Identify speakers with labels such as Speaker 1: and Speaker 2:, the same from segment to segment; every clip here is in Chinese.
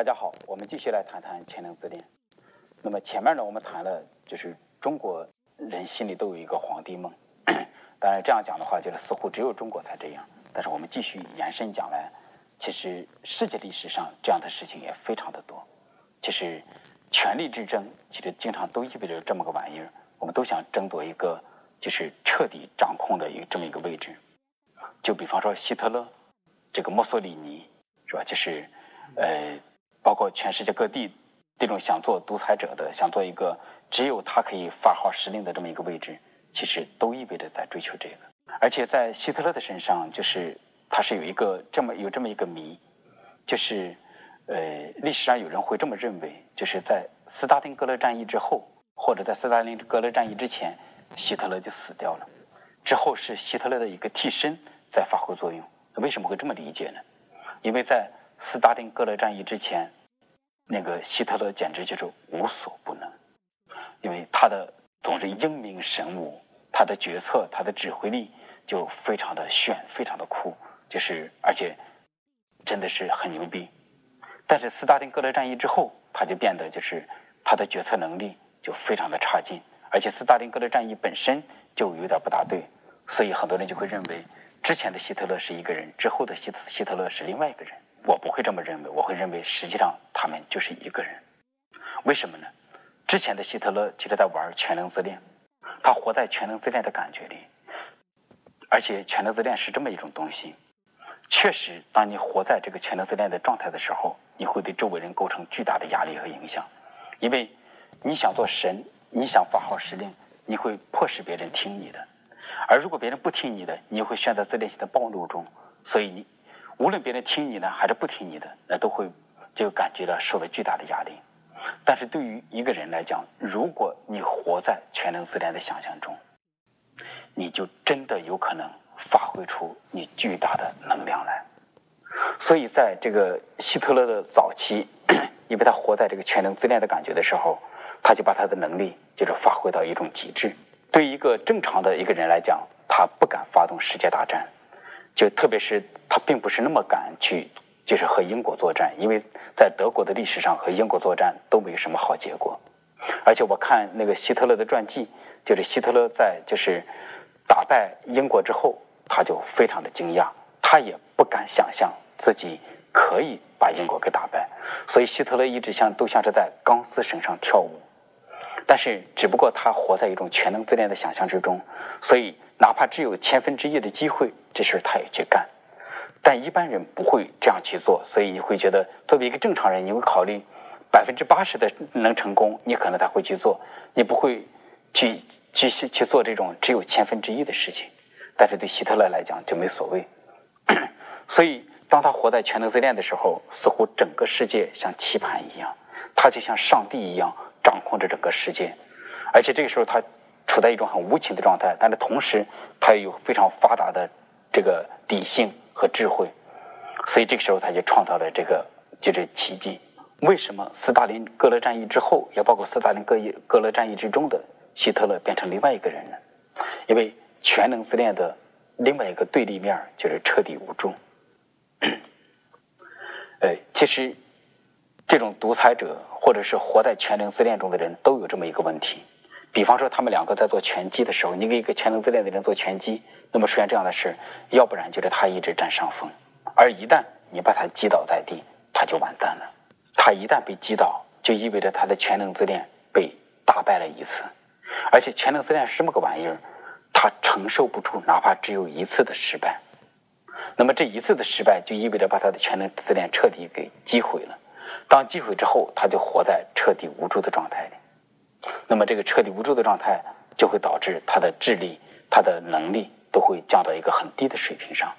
Speaker 1: 大家好，我们继续来谈谈全能自恋。那么前面呢，我们谈了就是中国人心里都有一个皇帝梦。当然这样讲的话，就是似乎只有中国才这样。但是我们继续延伸讲来，其实世界历史上这样的事情也非常的多。其实权力之争，其实经常都意味着这么个玩意儿。我们都想争夺一个就是彻底掌控的一个这么一个位置。就比方说希特勒，这个墨索里尼，是吧？就是呃，包括全世界各地这种想做独裁者的，想做一个只有他可以发号施令的这么一个位置，其实都意味着在追求这个。而且在希特勒的身上，就是他是有一个这么有这么一个谜，就是呃，历史上有人会这么认为，就是在斯大林格勒战役之后，或者在斯大林格勒战役之前，希特勒就死掉了，之后是希特勒的一个替身在发挥作用。为什么会这么理解呢？因为在斯大林格勒战役之前，那个希特勒简直就是无所不能，因为他的总是英明神武，他的决策，他的指挥力。就非常的炫，非常的酷，就是而且真的是很牛逼。但是斯大林格勒战役之后，他就变得就是他的决策能力就非常的差劲，而且斯大林格勒战役本身就有点不大对，所以很多人就会认为之前的希特勒是一个人，之后的希希特勒是另外一个人。我不会这么认为，我会认为实际上他们就是一个人。为什么呢？之前的希特勒其实在玩全能自恋，他活在全能自恋的感觉里。而且全能自恋是这么一种东西，确实，当你活在这个全能自恋的状态的时候，你会对周围人构成巨大的压力和影响，因为你想做神，你想发号施令，你会迫使别人听你的，而如果别人不听你的，你会陷在自恋性的暴露中，所以你无论别人听你的还是不听你的，那都会就感觉到受了巨大的压力。但是对于一个人来讲，如果你活在全能自恋的想象中，你就真的有可能发挥出你巨大的能量来。所以，在这个希特勒的早期，因为他活在这个全能自恋的感觉的时候，他就把他的能力就是发挥到一种极致。对于一个正常的一个人来讲，他不敢发动世界大战，就特别是他并不是那么敢去，就是和英国作战，因为在德国的历史上和英国作战都没有什么好结果。而且我看那个希特勒的传记，就是希特勒在就是。打败英国之后，他就非常的惊讶，他也不敢想象自己可以把英国给打败，所以希特勒一直像都像是在钢丝绳上跳舞。但是，只不过他活在一种全能自恋的想象之中，所以哪怕只有千分之一的机会，这事他也去干。但一般人不会这样去做，所以你会觉得，作为一个正常人，你会考虑百分之八十的能成功，你可能才会去做，你不会。去去去做这种只有千分之一的事情，但是对希特勒来讲就没所谓。所以，当他活在全能自恋的时候，似乎整个世界像棋盘一样，他就像上帝一样掌控着整个世界。而且这个时候，他处在一种很无情的状态，但是同时他也有非常发达的这个理性和智慧。所以这个时候，他就创造了这个就是奇迹。为什么斯大林格勒战役之后，也包括斯大林格格勒战役之中的？希特勒变成另外一个人呢，因为全能自恋的另外一个对立面就是彻底无助。呃，其实这种独裁者或者是活在全能自恋中的人都有这么一个问题。比方说，他们两个在做拳击的时候，你给一个全能自恋的人做拳击，那么出现这样的事，要不然就是他一直占上风，而一旦你把他击倒在地，他就完蛋了。他一旦被击倒，就意味着他的全能自恋被打败了一次。而且全能自恋是这么个玩意儿，他承受不住哪怕只有一次的失败，那么这一次的失败就意味着把他的全能自恋彻底给击毁了。当击毁之后，他就活在彻底无助的状态里。那么这个彻底无助的状态就会导致他的智力、他的能力都会降到一个很低的水平上。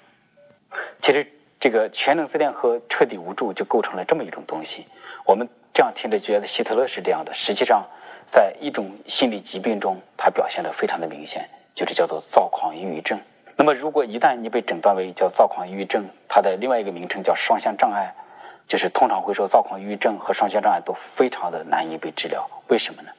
Speaker 1: 其实这个全能自恋和彻底无助就构成了这么一种东西。我们这样听着觉得希特勒是这样的，实际上。在一种心理疾病中，它表现的非常的明显，就是叫做躁狂抑郁症。那么，如果一旦你被诊断为叫躁狂抑郁症，它的另外一个名称叫双向障碍，就是通常会说躁狂抑郁症和双向障碍都非常的难以被治疗。为什么呢？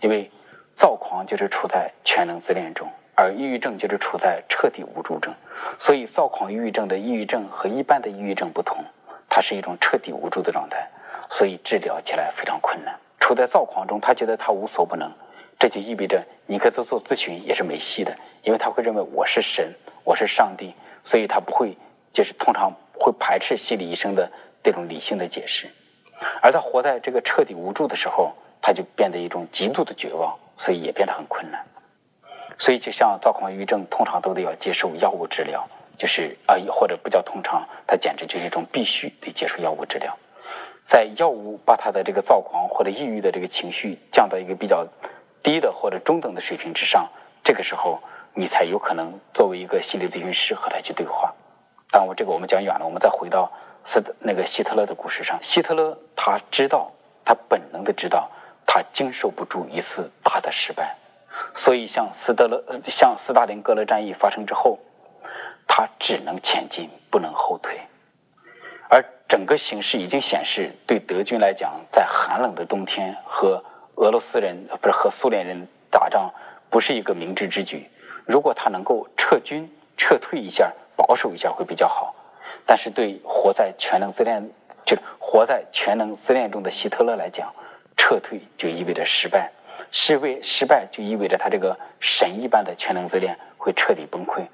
Speaker 1: 因为躁狂就是处在全能自恋中，而抑郁症就是处在彻底无助症。所以，躁狂抑郁症的抑郁症和一般的抑郁症不同，它是一种彻底无助的状态，所以治疗起来非常困难。处在躁狂中，他觉得他无所不能，这就意味着你跟他做咨询也是没戏的，因为他会认为我是神，我是上帝，所以他不会就是通常会排斥心理医生的这种理性的解释。而他活在这个彻底无助的时候，他就变得一种极度的绝望，所以也变得很困难。所以，就像躁狂抑郁症，通常都得要接受药物治疗，就是啊，或者不叫通常，它简直就是一种必须得接受药物治疗。在药物把他的这个躁狂或者抑郁的这个情绪降到一个比较低的或者中等的水平之上，这个时候你才有可能作为一个心理咨询师和他去对话。当，我这个我们讲远了，我们再回到斯那个希特勒的故事上。希特勒他知道，他本能的知道，他经受不住一次大的失败。所以，像斯德勒、像斯大林格勒战役发生之后，他只能前进，不能后退。而整个形势已经显示，对德军来讲，在寒冷的冬天和俄罗斯人不是和苏联人打仗，不是一个明智之举。如果他能够撤军、撤退一下，保守一下会比较好。但是对活在全能自恋就活在全能自恋中的希特勒来讲，撤退就意味着失败。失为失败，就意味着他这个神一般的全能自恋会彻底崩溃，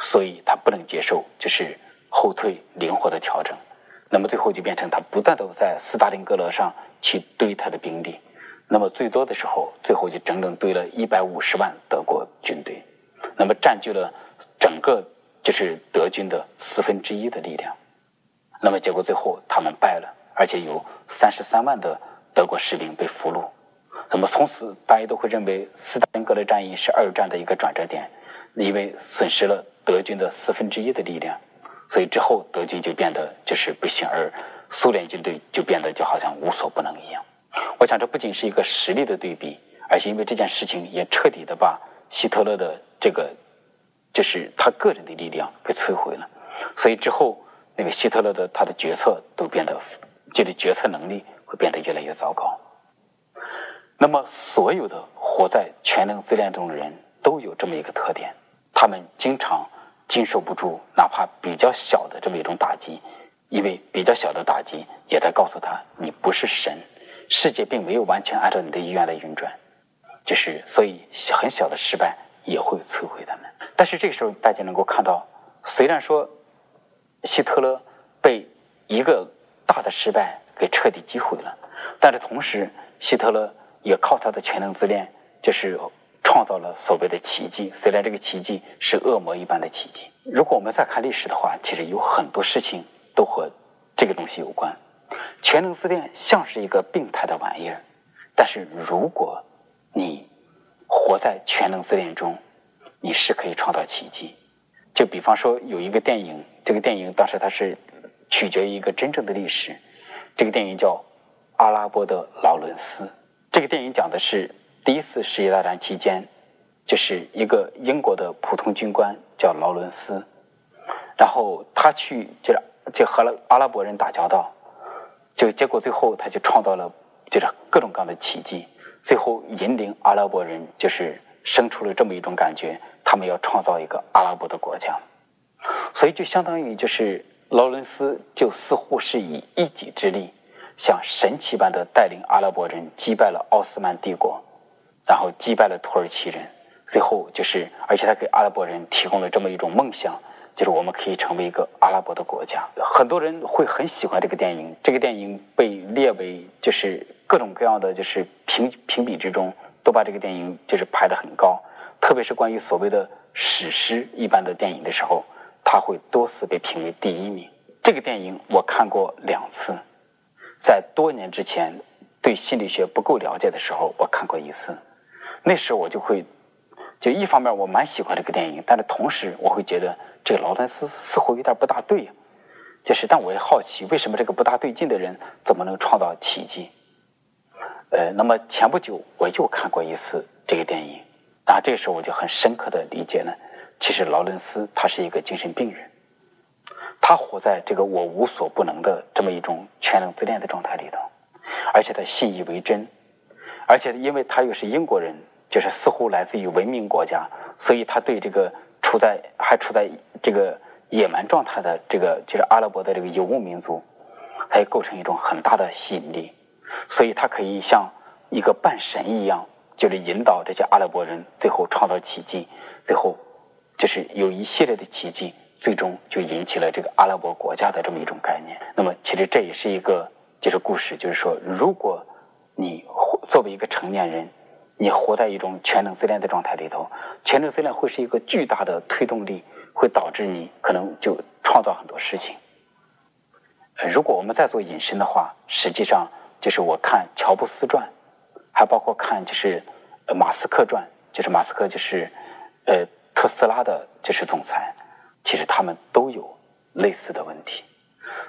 Speaker 1: 所以他不能接受，就是后退、灵活的调整。那么最后就变成他不断的在斯大林格勒上去堆他的兵力，那么最多的时候，最后就整整堆了一百五十万德国军队，那么占据了整个就是德军的四分之一的力量。那么结果最后他们败了，而且有三十三万的德国士兵被俘虏。那么从此，大家都会认为斯大林格勒战役是二战的一个转折点，因为损失了德军的四分之一的力量，所以之后德军就变得就是不行，而苏联军队就变得就好像无所不能一样。我想，这不仅是一个实力的对比，而且因为这件事情也彻底的把希特勒的这个就是他个人的力量给摧毁了，所以之后那个希特勒的他的决策都变得，就是决策能力会变得越来越糟糕。那么，所有的活在全能自恋中的人都有这么一个特点：他们经常经受不住哪怕比较小的这么一种打击，因为比较小的打击也在告诉他，你不是神，世界并没有完全按照你的意愿来运转。就是，所以很小的失败也会摧毁他们。但是这个时候，大家能够看到，虽然说希特勒被一个大的失败给彻底击毁了，但是同时，希特勒。也靠他的全能自恋，就是创造了所谓的奇迹。虽然这个奇迹是恶魔一般的奇迹。如果我们再看历史的话，其实有很多事情都和这个东西有关。全能自恋像是一个病态的玩意儿，但是如果你活在全能自恋中，你是可以创造奇迹。就比方说有一个电影，这个电影当时它是取决于一个真正的历史。这个电影叫《阿拉伯的劳伦斯》。这个电影讲的是第一次世界大战期间，就是一个英国的普通军官叫劳伦斯，然后他去就是就和了阿拉伯人打交道，就结果最后他就创造了就是各种各样的奇迹，最后引领阿拉伯人就是生出了这么一种感觉，他们要创造一个阿拉伯的国家，所以就相当于就是劳伦斯就似乎是以一己之力。像神奇般的带领阿拉伯人击败了奥斯曼帝国，然后击败了土耳其人，最后就是，而且他给阿拉伯人提供了这么一种梦想，就是我们可以成为一个阿拉伯的国家。很多人会很喜欢这个电影，这个电影被列为就是各种各样的就是评评比之中，都把这个电影就是排得很高。特别是关于所谓的史诗一般的电影的时候，他会多次被评为第一名。这个电影我看过两次。在多年之前，对心理学不够了解的时候，我看过一次。那时候我就会，就一方面我蛮喜欢这个电影，但是同时我会觉得这个劳伦斯似乎有点不大对。就是，但我也好奇，为什么这个不大对劲的人怎么能创造奇迹？呃，那么前不久我又看过一次这个电影，啊，这个时候我就很深刻的理解了，其实劳伦斯他是一个精神病人。他活在这个我无所不能的这么一种全能自恋的状态里头，而且他信以为真，而且因为他又是英国人，就是似乎来自于文明国家，所以他对这个处在还处在这个野蛮状态的这个就是阿拉伯的这个游牧民族，还构成一种很大的吸引力，所以他可以像一个半神一样，就是引导这些阿拉伯人最后创造奇迹，最后就是有一系列的奇迹，最终就引起了这个阿拉伯国家的这么一种概念。那么，其实这也是一个就是故事，就是说，如果你作为一个成年人，你活在一种全能自恋的状态里头，全能自恋会是一个巨大的推动力，会导致你可能就创造很多事情。呃如果我们再做引申的话，实际上就是我看乔布斯传，还包括看就是马斯克传，就是马斯克就是呃特斯拉的就是总裁，其实他们都有类似的问题。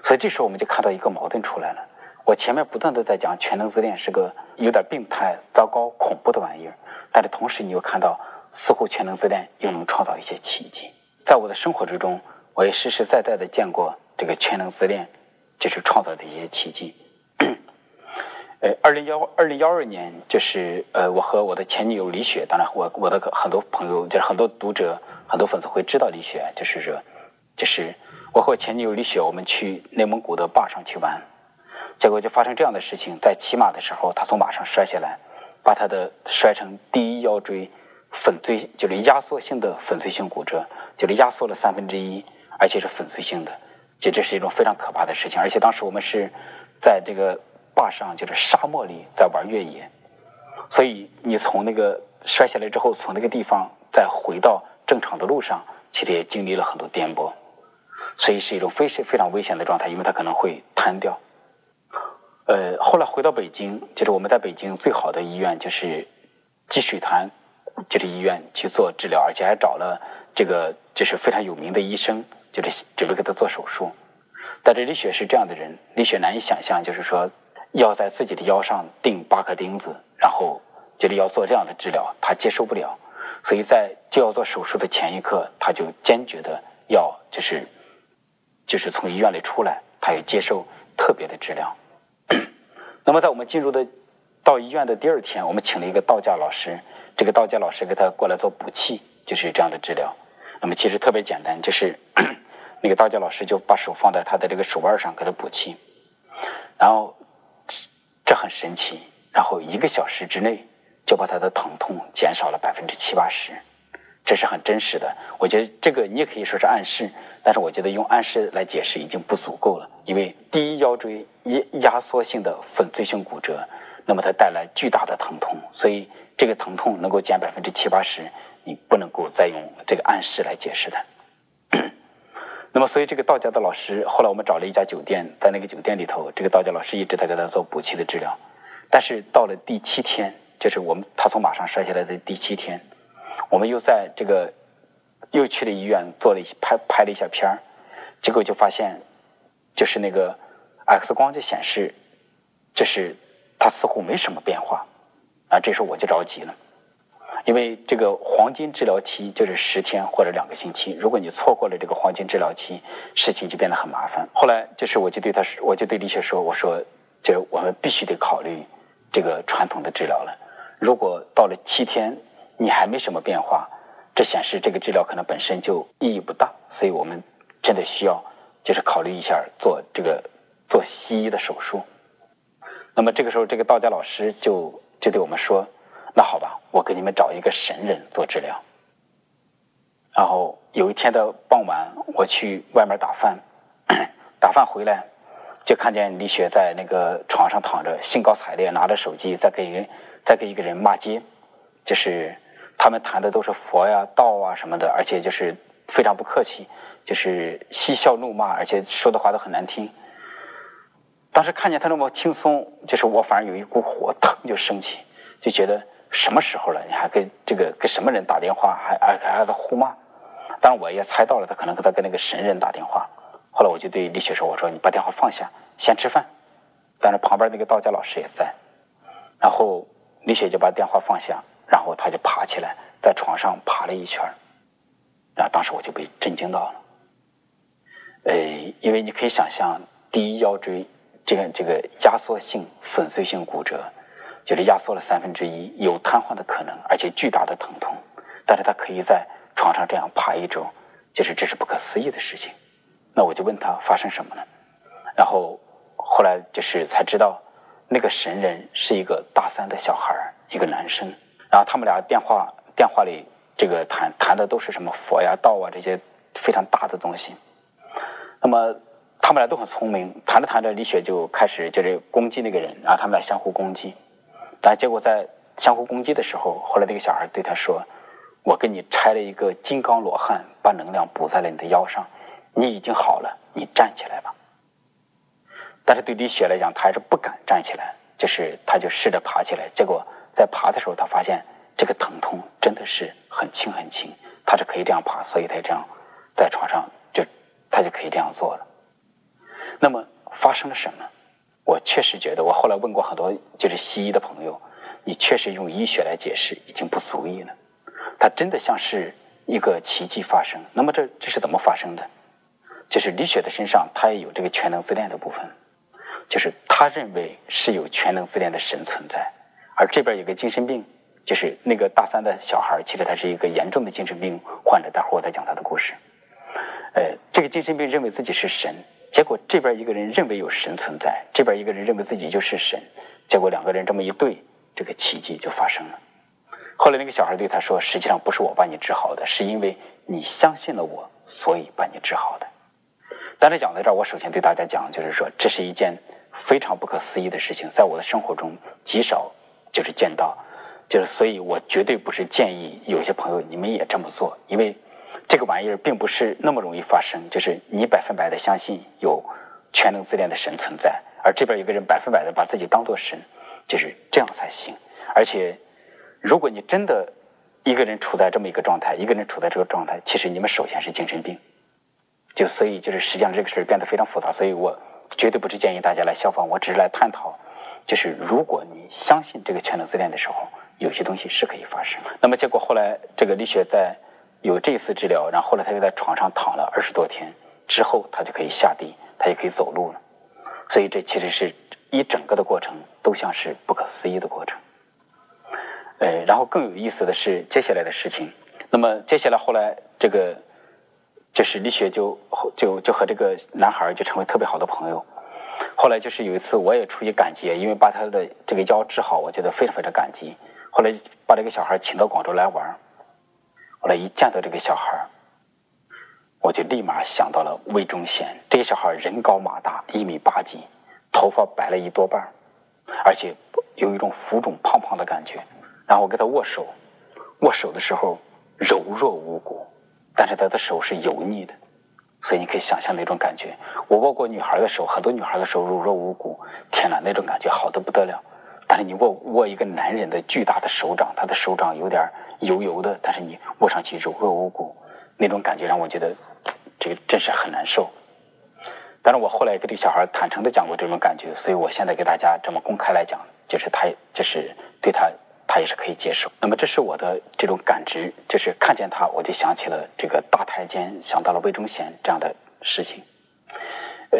Speaker 1: 所以这时候我们就看到一个矛盾出来了。我前面不断的在讲全能自恋是个有点病态、糟糕、恐怖的玩意儿，但是同时你又看到似乎全能自恋又能创造一些奇迹。在我的生活之中，我也实实在在的见过这个全能自恋。就是创造的一些奇迹。呃，二零幺二零幺二年，就是呃，我和我的前女友李雪，当然我我的很多朋友，就是很多读者、很多粉丝会知道李雪，就是说，就是我和我前女友李雪，我们去内蒙古的坝上去玩，结果就发生这样的事情，在骑马的时候，她从马上摔下来，把她的摔成第一腰椎粉碎，就是压缩性的粉碎性骨折，就是压缩了三分之一，而且是粉碎性的。就这是一种非常可怕的事情，而且当时我们是在这个坝上，就是沙漠里在玩越野，所以你从那个摔下来之后，从那个地方再回到正常的路上，其实也经历了很多颠簸，所以是一种非常非常危险的状态，因为它可能会瘫掉。呃，后来回到北京，就是我们在北京最好的医院，就是积水潭，就是医院去做治疗，而且还找了这个就是非常有名的医生。就是准备给他做手术，但是李雪是这样的人，李雪难以想象，就是说要在自己的腰上钉八颗钉子，然后就是要做这样的治疗，他接受不了，所以在就要做手术的前一刻，他就坚决的要就是就是从医院里出来，他要接受特别的治疗。那么在我们进入的到医院的第二天，我们请了一个道家老师，这个道家老师给他过来做补气，就是这样的治疗。那么其实特别简单，就是 那个道教老师就把手放在他的这个手腕上给他补气，然后这很神奇，然后一个小时之内就把他的疼痛减少了百分之七八十，这是很真实的。我觉得这个你也可以说是暗示，但是我觉得用暗示来解释已经不足够了，因为第一腰椎压压缩性的粉碎性骨折，那么它带来巨大的疼痛，所以这个疼痛能够减百分之七八十。你不能够再用这个暗示来解释它。那么，所以这个道家的老师，后来我们找了一家酒店，在那个酒店里头，这个道家老师一直在给他做补气的治疗。但是到了第七天，就是我们他从马上摔下来的第七天，我们又在这个又去了医院做了一拍拍了一下片儿，结果就发现，就是那个 X 光就显示，就是他似乎没什么变化。啊，这时候我就着急了。因为这个黄金治疗期就是十天或者两个星期，如果你错过了这个黄金治疗期，事情就变得很麻烦。后来就是我就对他说，我就对李雪说：“我说，这我们必须得考虑这个传统的治疗了。如果到了七天你还没什么变化，这显示这个治疗可能本身就意义不大。所以我们真的需要就是考虑一下做这个做西医的手术。那么这个时候，这个道家老师就就对我们说。”那好吧，我给你们找一个神人做治疗。然后有一天的傍晚，我去外面打饭，打饭回来就看见李雪在那个床上躺着，兴高采烈拿着手机在给人在给一个人骂街，就是他们谈的都是佛呀、道啊什么的，而且就是非常不客气，就是嬉笑怒骂，而且说的话都很难听。当时看见他那么轻松，就是我反而有一股火腾就升起，就觉得。什么时候了？你还跟这个跟什么人打电话？还还还在互骂？当然，我也猜到了，他可能跟他跟那个神人打电话。后来我就对李雪说：“我说你把电话放下，先吃饭。”但是旁边那个道家老师也在。然后李雪就把电话放下，然后他就爬起来，在床上爬了一圈。然后当时我就被震惊到了。呃，因为你可以想象，第一腰椎这个这个压缩性粉碎性骨折。就是压缩了三分之一，有瘫痪的可能，而且巨大的疼痛。但是他可以在床上这样爬一周，就是这是不可思议的事情。那我就问他发生什么了，然后后来就是才知道，那个神人是一个大三的小孩一个男生。然后他们俩电话电话里这个谈谈的都是什么佛呀、道啊这些非常大的东西。那么他们俩都很聪明，谈着谈着，李雪就开始就是攻击那个人，然后他们俩相互攻击。但结果在相互攻击的时候，后来那个小孩对他说：“我给你拆了一个金刚罗汉，把能量补在了你的腰上，你已经好了，你站起来吧。”但是对李雪来讲，他还是不敢站起来，就是他就试着爬起来，结果在爬的时候，他发现这个疼痛真的是很轻很轻，他是可以这样爬，所以他这样在床上就他就可以这样做了。那么发生了什么？我确实觉得，我后来问过很多就是西医的朋友，你确实用医学来解释已经不足以了，它真的像是一个奇迹发生。那么这这是怎么发生的？就是李雪的身上，她也有这个全能自恋的部分，就是他认为是有全能自恋的神存在，而这边有个精神病，就是那个大三的小孩，其实他是一个严重的精神病患者。待会儿我再讲他的故事。呃，这个精神病认为自己是神。结果这边一个人认为有神存在，这边一个人认为自己就是神，结果两个人这么一对，这个奇迹就发生了。后来那个小孩对他说：“实际上不是我把你治好的，是因为你相信了我，所以把你治好的。”但是讲到这儿，我首先对大家讲，就是说这是一件非常不可思议的事情，在我的生活中极少就是见到，就是所以我绝对不是建议有些朋友你们也这么做，因为。这个玩意儿并不是那么容易发生，就是你百分百的相信有全能自恋的神存在，而这边有个人百分百的把自己当做神，就是这样才行。而且，如果你真的一个人处在这么一个状态，一个人处在这个状态，其实你们首先是精神病。就所以就是实际上这个事儿变得非常复杂，所以我绝对不是建议大家来效仿，我只是来探讨，就是如果你相信这个全能自恋的时候，有些东西是可以发生。那么结果后来这个李雪在。有这次治疗，然后后来他又在床上躺了二十多天，之后他就可以下地，他就可以走路了。所以这其实是一整个的过程都像是不可思议的过程。呃，然后更有意思的是接下来的事情。那么接下来后来这个就是李雪就就就和这个男孩就成为特别好的朋友。后来就是有一次我也出于感激，因为把他的这个腰治好，我觉得非常非常感激。后来把这个小孩请到广州来玩。后来一见到这个小孩我就立马想到了魏忠贤。这个小孩人高马大，一米八几，头发白了一多半而且有一种浮肿胖胖的感觉。然后我跟他握手，握手的时候柔弱无骨，但是他的手是油腻的，所以你可以想象那种感觉。我握过女孩的手，很多女孩的手柔弱无骨，天哪，那种感觉好的不得了。但是你握握一个男人的巨大的手掌，他的手掌有点油油的，但是你握上去柔弱无骨，那种感觉让我觉得这个真是很难受。但是我后来跟这个小孩坦诚的讲过这种感觉，所以我现在给大家这么公开来讲，就是他就是对他他也是可以接受。那么这是我的这种感知，就是看见他我就想起了这个大太监，想到了魏忠贤这样的事情。呃，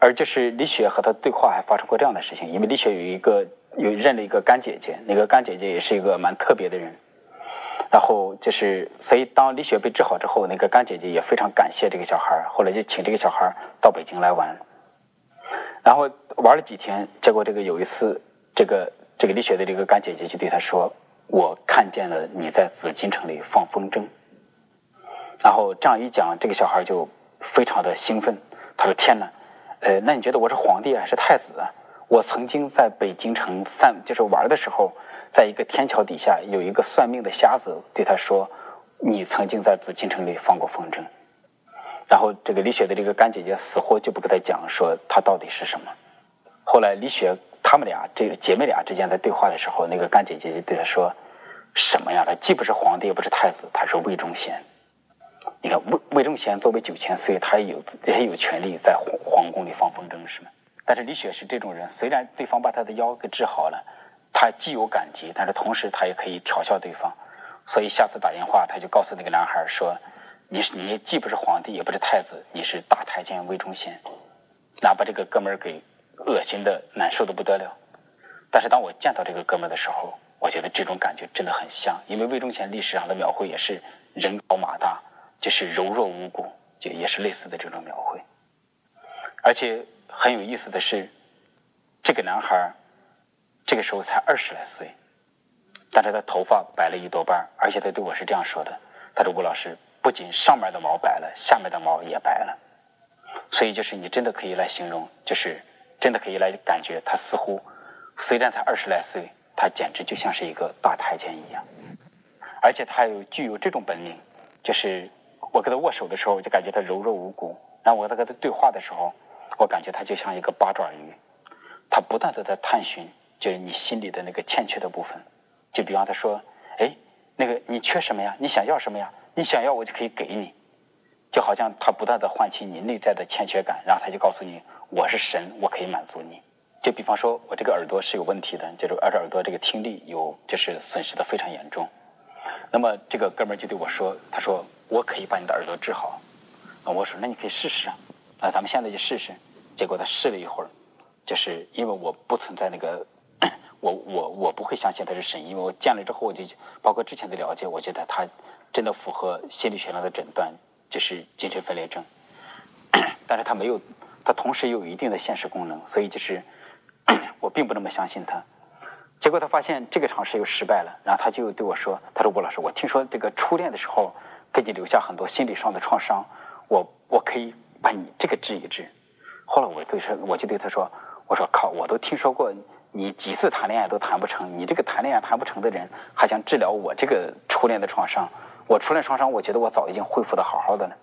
Speaker 1: 而就是李雪和他对话还发生过这样的事情，因为李雪有一个有认了一个干姐姐，那个干姐姐也是一个蛮特别的人。然后就是，所以当李雪被治好之后，那个干姐姐也非常感谢这个小孩后来就请这个小孩到北京来玩。然后玩了几天，结果这个有一次，这个这个李雪的这个干姐姐就对他说：“我看见了你在紫禁城里放风筝。”然后这样一讲，这个小孩就非常的兴奋。他说：“天哪，呃，那你觉得我是皇帝还是太子啊？我曾经在北京城散，就是玩的时候。”在一个天桥底下，有一个算命的瞎子对他说：“你曾经在紫禁城里放过风筝。”然后这个李雪的这个干姐姐死活就不跟他讲说他到底是什么。后来李雪他们俩这个姐妹俩之间在对话的时候，那个干姐姐就对他说：“什么呀？他既不是皇帝，也不是太子，他是魏忠贤。你看魏魏忠贤作为九千岁，他也有也有权利在皇皇宫里放风筝，是吗？但是李雪是这种人，虽然对方把他的腰给治好了。”他既有感激，但是同时他也可以调笑对方，所以下次打电话他就告诉那个男孩说：“你是你既不是皇帝，也不是太子，你是大太监魏忠贤。”那把这个哥们儿给恶心的难受的不得了。但是当我见到这个哥们儿的时候，我觉得这种感觉真的很像，因为魏忠贤历史上的描绘也是人高马大，就是柔弱无骨，就也是类似的这种描绘。而且很有意思的是，这个男孩这个时候才二十来岁，但是他头发白了一多半，而且他对我是这样说的：“他说吴老师，不仅上面的毛白了，下面的毛也白了。”所以就是你真的可以来形容，就是真的可以来感觉他似乎虽然才二十来岁，他简直就像是一个大太监一样，而且他有具有这种本领，就是我跟他握手的时候，我就感觉他柔弱无骨；然后我在跟他对话的时候，我感觉他就像一个八爪鱼，他不断的在探寻，就是你心里的那个欠缺的部分。就比方他说：“哎，那个你缺什么呀？你想要什么呀？你想要我就可以给你。”就好像他不断的唤起你内在的欠缺感，然后他就告诉你：“我是神，我可以满足你。”就比方说，我这个耳朵是有问题的，就是耳耳朵这个听力有就是损失的非常严重。那么这个哥们儿就对我说：“他说我可以把你的耳朵治好。”那我说：“那你可以试试啊，那咱们现在就试试。”结果他试了一会儿，就是因为我不存在那个，我我我不会相信他是神，因为我见了之后我就包括之前的了解，我觉得他真的符合心理学上的诊断。就是精神分裂症，但是他没有，他同时有一定的现实功能，所以就是 我并不那么相信他。结果他发现这个尝试又失败了，然后他就对我说：“他说吴老师，我听说这个初恋的时候给你留下很多心理上的创伤，我我可以把你这个治一治。”后来我就说，我就对他说：“我说靠，我都听说过你几次谈恋爱都谈不成，你这个谈恋爱谈不成的人还想治疗我这个初恋的创伤。”我初恋创伤，我觉得我早已经恢复的好好的了。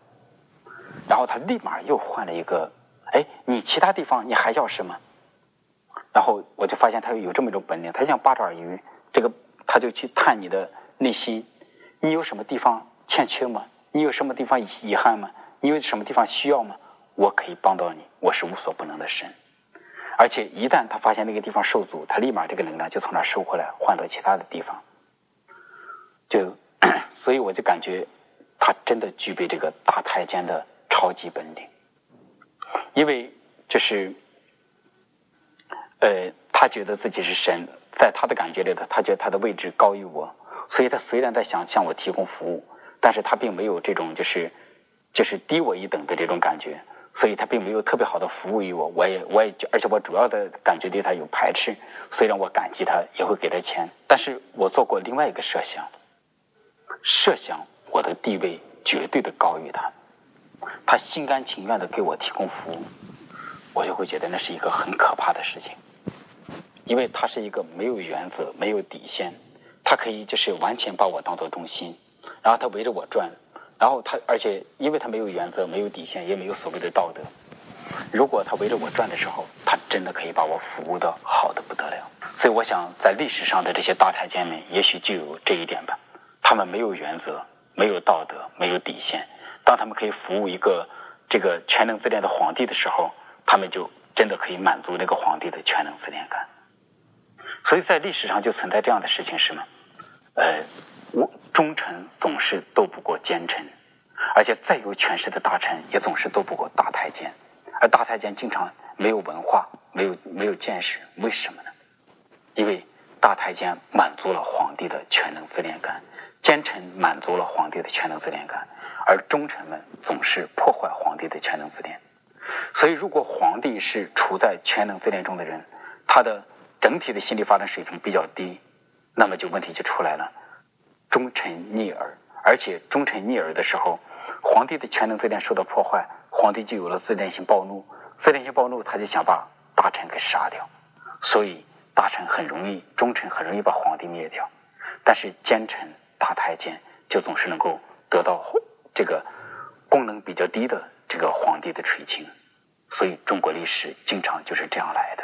Speaker 1: 然后他立马又换了一个，哎，你其他地方你还要什么？然后我就发现他有这么一种本领，他像八爪鱼，这个他就去探你的内心，你有什么地方欠缺吗？你有什么地方遗憾吗？你有什么地方需要吗？我可以帮到你，我是无所不能的神。而且一旦他发现那个地方受阻，他立马这个能量就从那收回来，换到其他的地方，就。所以我就感觉，他真的具备这个大太监的超级本领，因为就是，呃，他觉得自己是神，在他的感觉里头，他觉得他的位置高于我，所以他虽然在想向我提供服务，但是他并没有这种就是就是低我一等的这种感觉，所以他并没有特别好的服务于我，我也我也而且我主要的感觉对他有排斥，虽然我感激他，也会给他钱，但是我做过另外一个设想。设想我的地位绝对的高于他，他心甘情愿的给我提供服务，我就会觉得那是一个很可怕的事情，因为他是一个没有原则、没有底线，他可以就是完全把我当做中心，然后他围着我转，然后他而且因为他没有原则、没有底线，也没有所谓的道德，如果他围着我转的时候，他真的可以把我服务的好的不得了。所以我想，在历史上的这些大太监们，也许就有这一点吧。他们没有原则，没有道德，没有底线。当他们可以服务一个这个全能自恋的皇帝的时候，他们就真的可以满足那个皇帝的全能自恋感。所以在历史上就存在这样的事情是吗？呃，我忠臣总是斗不过奸臣，而且再有权势的大臣也总是斗不过大太监，而大太监经常没有文化，没有没有见识，为什么呢？因为大太监满足了皇帝的全能自恋感。奸臣满足了皇帝的全能自恋感，而忠臣们总是破坏皇帝的全能自恋。所以，如果皇帝是处在全能自恋中的人，他的整体的心理发展水平比较低，那么就问题就出来了：忠臣逆耳。而且，忠臣逆耳的时候，皇帝的全能自恋受到破坏，皇帝就有了自恋性暴怒。自恋性暴怒，他就想把大臣给杀掉。所以，大臣很容易，忠臣很容易把皇帝灭掉。但是，奸臣。大太监就总是能够得到这个功能比较低的这个皇帝的垂青，所以中国历史经常就是这样来的。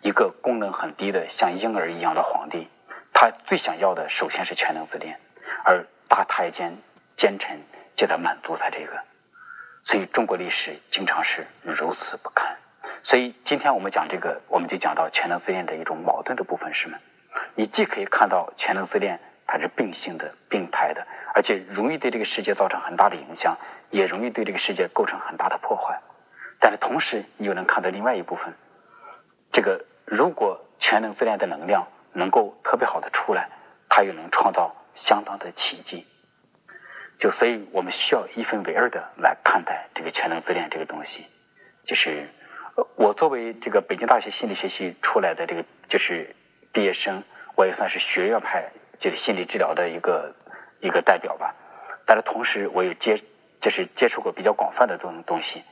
Speaker 1: 一个功能很低的像婴儿一样的皇帝，他最想要的首先是全能自恋，而大太监奸臣就在满足他这个，所以中国历史经常是如此不堪。所以今天我们讲这个，我们就讲到全能自恋的一种矛盾的部分是什么？你既可以看到全能自恋。它是病性的、病态的，而且容易对这个世界造成很大的影响，也容易对这个世界构成很大的破坏。但是同时，你又能看到另外一部分，这个如果全能自恋的能量能够特别好的出来，他又能创造相当的奇迹。就所以我们需要一分为二的来看待这个全能自恋这个东西。就是我作为这个北京大学心理学系出来的这个就是毕业生，我也算是学院派就是心理治疗的一个一个代表吧。但是同时，我也接就是接触过比较广泛的东东西，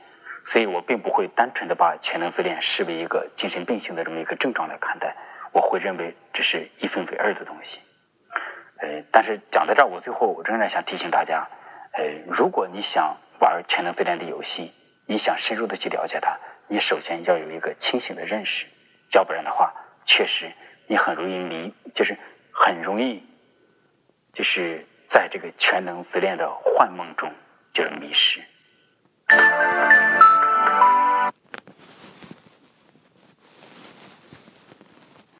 Speaker 1: 所以我并不会单纯的把全能自恋视为一个精神病性的这么一个症状来看待。我会认为这是一分为二的东西。呃，但是讲到这儿，我最后我仍然想提醒大家，呃，如果你想玩全能自恋的游戏，你想深入的去了解它。你首先要有一个清醒的认识，要不然的话，确实你很容易迷，就是很容易，就是在这个全能自恋的幻梦中就是迷失。